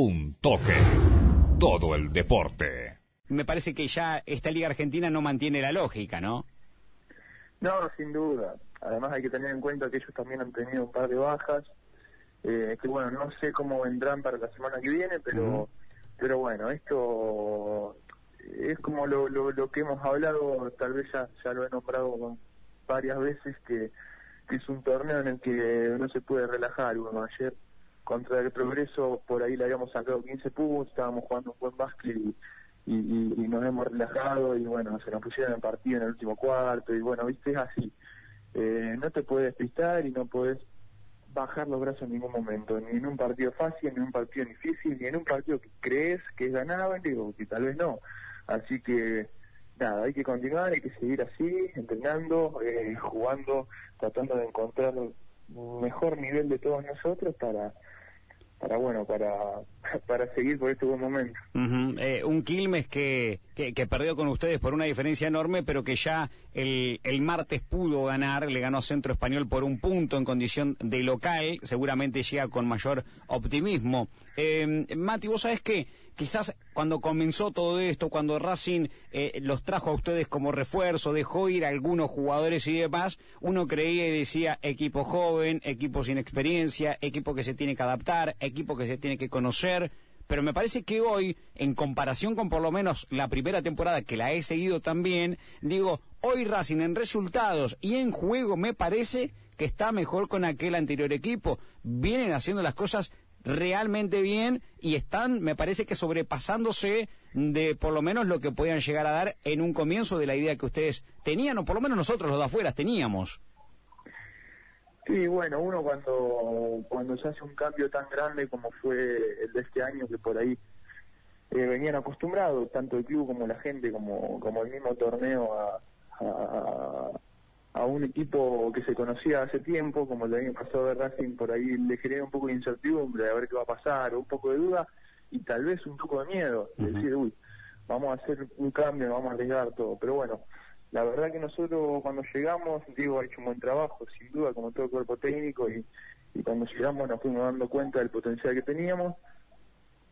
Un toque. Todo el deporte. Me parece que ya esta Liga Argentina no mantiene la lógica, ¿no? No, sin duda. Además hay que tener en cuenta que ellos también han tenido un par de bajas. Eh, que bueno, no sé cómo vendrán para la semana que viene, pero, pero bueno, esto es como lo, lo, lo, que hemos hablado, tal vez ya, ya lo he nombrado varias veces, que, que es un torneo en el que no se puede relajar. Bueno, ayer contra el progreso por ahí le habíamos sacado 15 puntos, estábamos jugando un buen básquet y, nos hemos relajado y bueno, se nos pusieron en partido en el último cuarto y bueno, viste, es así. Eh, no te puedes despistar y no puedes bajar los brazos en ningún momento, ni en un partido fácil, ni en un partido difícil, ni en un partido que crees que es ganable o que tal vez no. Así que nada, hay que continuar, hay que seguir así, entrenando, eh, jugando, tratando de encontrar un mejor nivel de todos nosotros para para bueno para para seguir por este buen momento. Eh, un Quilmes que, que, que perdió con ustedes por una diferencia enorme pero que ya el, el martes pudo ganar le ganó Centro Español por un punto en condición de local seguramente llega con mayor optimismo eh, Mati vos sabés que quizás cuando comenzó todo esto, cuando Racing eh, los trajo a ustedes como refuerzo, dejó ir a algunos jugadores y demás, uno creía y decía equipo joven, equipo sin experiencia, equipo que se tiene que adaptar, equipo que se tiene que conocer. Pero me parece que hoy, en comparación con por lo menos la primera temporada que la he seguido también, digo, hoy Racing en resultados y en juego me parece que está mejor con aquel anterior equipo. Vienen haciendo las cosas realmente bien y están, me parece que sobrepasándose de por lo menos lo que podían llegar a dar en un comienzo de la idea que ustedes tenían, o por lo menos nosotros los de afuera teníamos. Sí, bueno, uno cuando, cuando se hace un cambio tan grande como fue el de este año, que por ahí eh, venían acostumbrados, tanto el club como la gente, como, como el mismo torneo, a, a un equipo que se conocía hace tiempo, como el año pasado de Racing, por ahí le genera un poco de incertidumbre, a ver qué va a pasar, un poco de duda y tal vez un poco de miedo, decir, uy, vamos a hacer un cambio, vamos a arriesgar todo. Pero bueno, la verdad que nosotros cuando llegamos, digo, ha hecho un buen trabajo, sin duda, como todo el cuerpo técnico, y, y cuando llegamos nos fuimos dando cuenta del potencial que teníamos.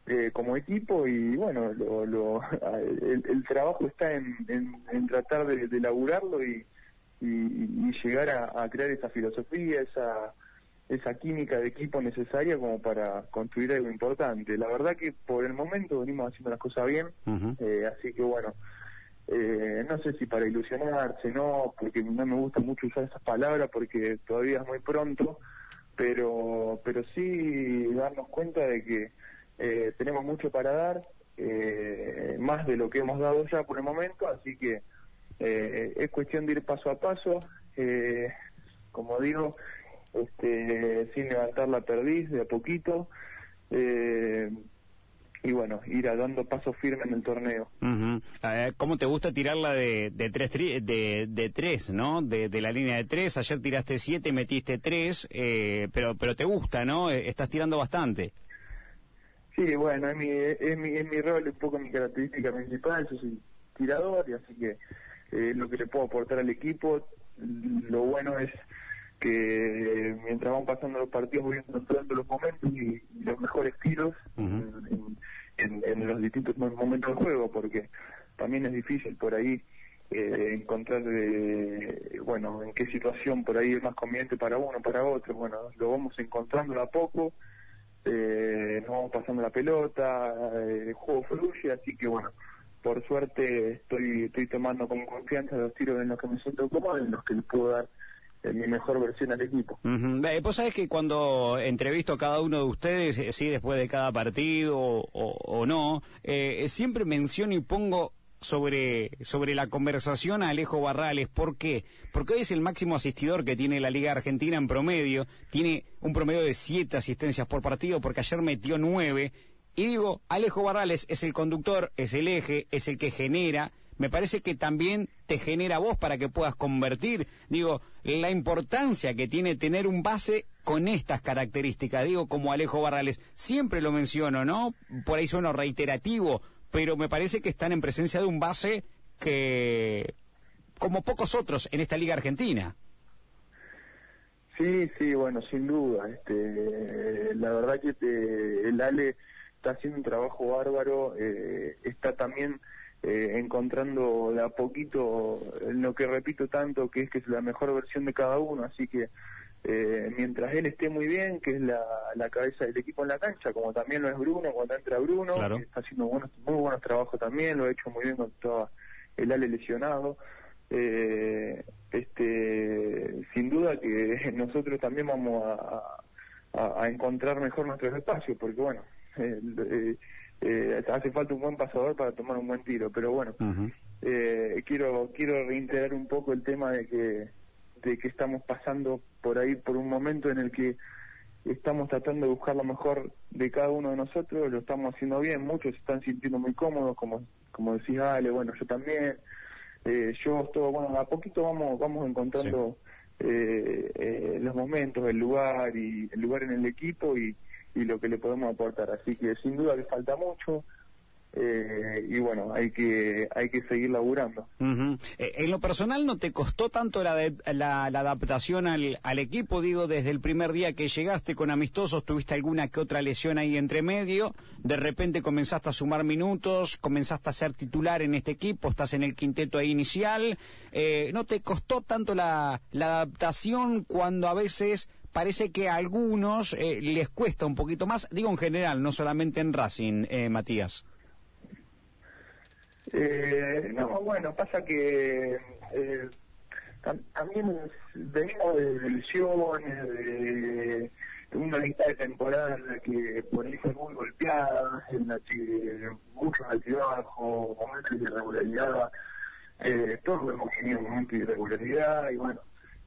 Eh, como equipo y bueno lo, lo, el, trabajo está en, en, tratar de, de laburarlo y, y, llegar a, crear esa filosofía, esa, esa química de equipo necesaria como para construir algo importante. La verdad que por el momento venimos haciendo las cosas bien, eh, así que bueno, eh, no sé si para ilusionarse, no, porque no me gusta mucho usar esas palabras porque todavía es muy pronto, pero, pero sí darnos cuenta de que eh, tenemos mucho para dar, más de lo que hemos dado ya por el momento, así que eh, es cuestión de ir paso a paso, eh, como digo, este, sin levantar la perdiz de a poquito. Eh, y bueno, ir dando paso firme en el torneo. ¿Cómo te gusta tirarla de, de, tres, de, de tres, no? De, de la línea de tres. Ayer tiraste siete, metiste tres, eh, pero, pero te gusta, ¿no? Estás tirando bastante. Sí, bueno, es mi, es mi, es mi rol, un poco mi característica principal. Yo soy tirador y así que eh, lo que le puedo aportar al equipo. Lo bueno es que mientras van pasando los partidos voy encontrando los momentos y, los mejores tiros en, en, los distintos momentos del juego, porque también es difícil por ahí eh, encontrar, eh, bueno, en qué situación por ahí es más conveniente para uno, para otro. Bueno, lo vamos encontrando a poco, eh, nos vamos pasando la pelota, el juego fluye, así que bueno, por suerte estoy, estoy tomando con confianza los tiros en los que me siento cómodo, en los que puedo dar eh, mi mejor versión al equipo. Uh Vos sabés que cuando entrevisto a cada uno de ustedes, eh, sí, después de cada partido o, no, eh, siempre menciono y pongo sobre, sobre la conversación a Alejo Barrales. ¿Por qué? Porque hoy es el máximo asistidor que tiene la Liga Argentina en promedio. Tiene un promedio de siete asistencias por partido porque ayer metió nueve y digo, Alejo Barrales es el conductor, es el eje, es el que genera. Me parece que también te genera vos para que puedas convertir. Digo, la importancia que tiene tener un base con estas características. Digo, como Alejo Barrales, siempre lo menciono, ¿no? Por ahí sueno reiterativo, pero me parece que están en presencia de un base que, como pocos otros en esta Liga Argentina. Sí, sí, bueno, sin duda. Este, la verdad que te, el Ale está haciendo un trabajo bárbaro, eh, está también eh, encontrando de a poquito lo que repito tanto, que es que es la mejor versión de cada uno, así que eh, mientras él esté muy bien, que es la, la, cabeza del equipo en la cancha, como también lo es Bruno, cuando entra Bruno, que está haciendo buenos, muy buenos trabajos también, lo ha hecho muy bien con todo el Ale lesionado. Eh, este, sin duda que nosotros también vamos a, a, encontrar mejor nuestros espacios, porque bueno, eh, eh, hace falta un buen pasador para tomar un buen tiro, pero bueno, eh, quiero quiero reiterar un poco el tema de que de que estamos pasando por ahí por un momento en el que estamos tratando de buscar lo mejor de cada uno de nosotros, lo estamos haciendo bien, muchos se están sintiendo muy cómodos, como como decía Ale, bueno, yo también, eh, yo todo, bueno, a poquito vamos vamos encontrando eh, eh, los momentos, el lugar y el lugar en el equipo y, y lo que le podemos aportar. Así que sin duda le falta mucho. Eh, y bueno, hay que hay que seguir laburando. Eh, en lo personal, ¿no te costó tanto la, la, adaptación al, al, equipo? Digo, desde el primer día que llegaste con amistosos, tuviste alguna que otra lesión ahí entre medio, de repente comenzaste a sumar minutos, comenzaste a ser titular en este equipo, estás en el quinteto ahí inicial. Eh, ¿No te costó tanto la, la adaptación cuando a veces parece que a algunos eh, les cuesta un poquito más, digo en general, no solamente en Racing, eh, Matías. Eh, no, bueno, pasa que eh, también venimos de, lesiones, de, una lista de temporada en la que por ahí muy golpeada, en la que muchos altibajos, momentos de irregularidad, eh, todos hemos tenido momentos de irregularidad y bueno,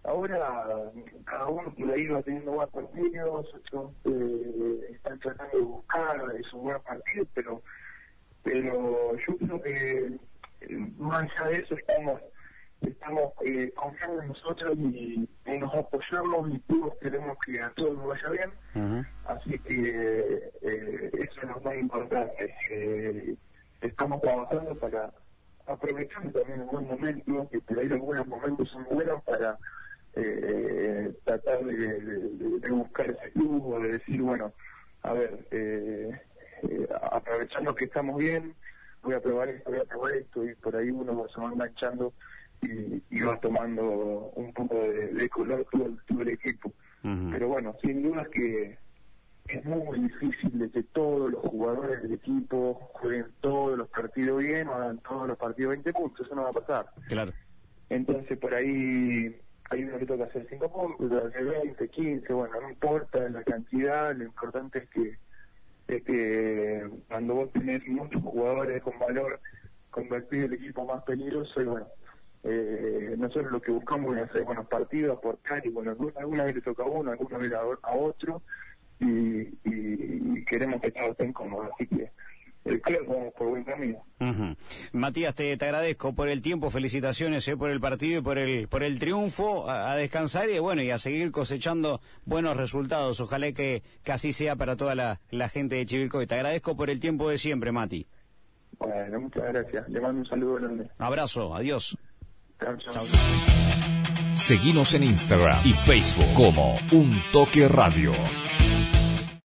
ahora cada uno por ahí va teniendo buenos partidos, otros eh, están tratando de buscar esos buenos partidos, pero pero yo creo que eh, más allá de eso estamos estamos eh, confiando en nosotros y, nos apoyamos y todos queremos que a todos nos vaya bien. Así que eh, eso es lo más importante eh, estamos trabajando para aprovechar también un buen momento que por ahí algunos momentos son buenos para eh, tratar de, de, buscar ese club o de decir bueno a ver eh, eh, aprovechando que estamos bien, voy a probar esto, voy a probar esto, y por ahí uno se va enganchando y, y va tomando un poco de, color todo, el equipo. Pero bueno, sin duda es que es muy difícil de que todos los jugadores del equipo jueguen todos los partidos bien o hagan todos los partidos 20 puntos, eso no va a pasar. Claro. Entonces por ahí hay uno que toca hacer 5 puntos, hacer 20, 15, bueno, no importa la cantidad, lo importante es que cuando vos tenés muchos jugadores con valor, convertir el equipo más peligroso y bueno, eh, nosotros lo que buscamos es hacer buenos partidos, aportar y bueno, alguna vez le toca a uno, alguna vez a, otro y, y, queremos que todos estén cómodos, así que el club vamos por buen camino. Matías, te, te, agradezco por el tiempo, felicitaciones eh, por el partido y por el por el triunfo, a, descansar y bueno, y a seguir cosechando buenos resultados. Ojalá que, que así sea para toda la, la gente de Chivilcoy. Te agradezco por el tiempo de siempre, Mati. Bueno, muchas gracias. Le mando un saludo grande. Abrazo, adiós. Seguimos en Instagram y Facebook como Un Toque Radio.